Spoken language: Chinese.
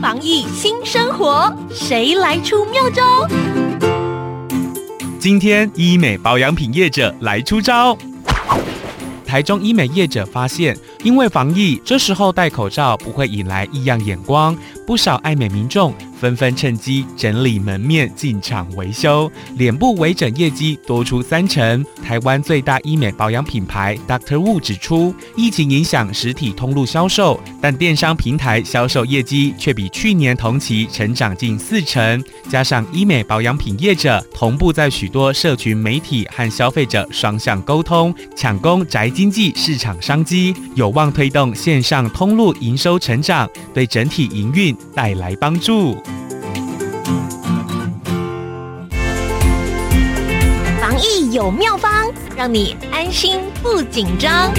防疫新生活，谁来出妙招？今天医美保养品业者来出招。台中医美业者发现，因为防疫，这时候戴口罩不会引来异样眼光，不少爱美民众纷纷趁机整理门面进场维修，脸部微整业绩多出三成。台湾最大医美保养品牌 Doctor Wu 指出，疫情影响实体通路销售，但电商平台销售业绩却比去年同期成长近四成。加上医美保养品业者同步在许多社群媒体和消费者双向沟通，抢攻宅经济市场商机，有望推动线上通路营收成长，对整体营运带来帮助。防疫有妙方，让你安心不紧张。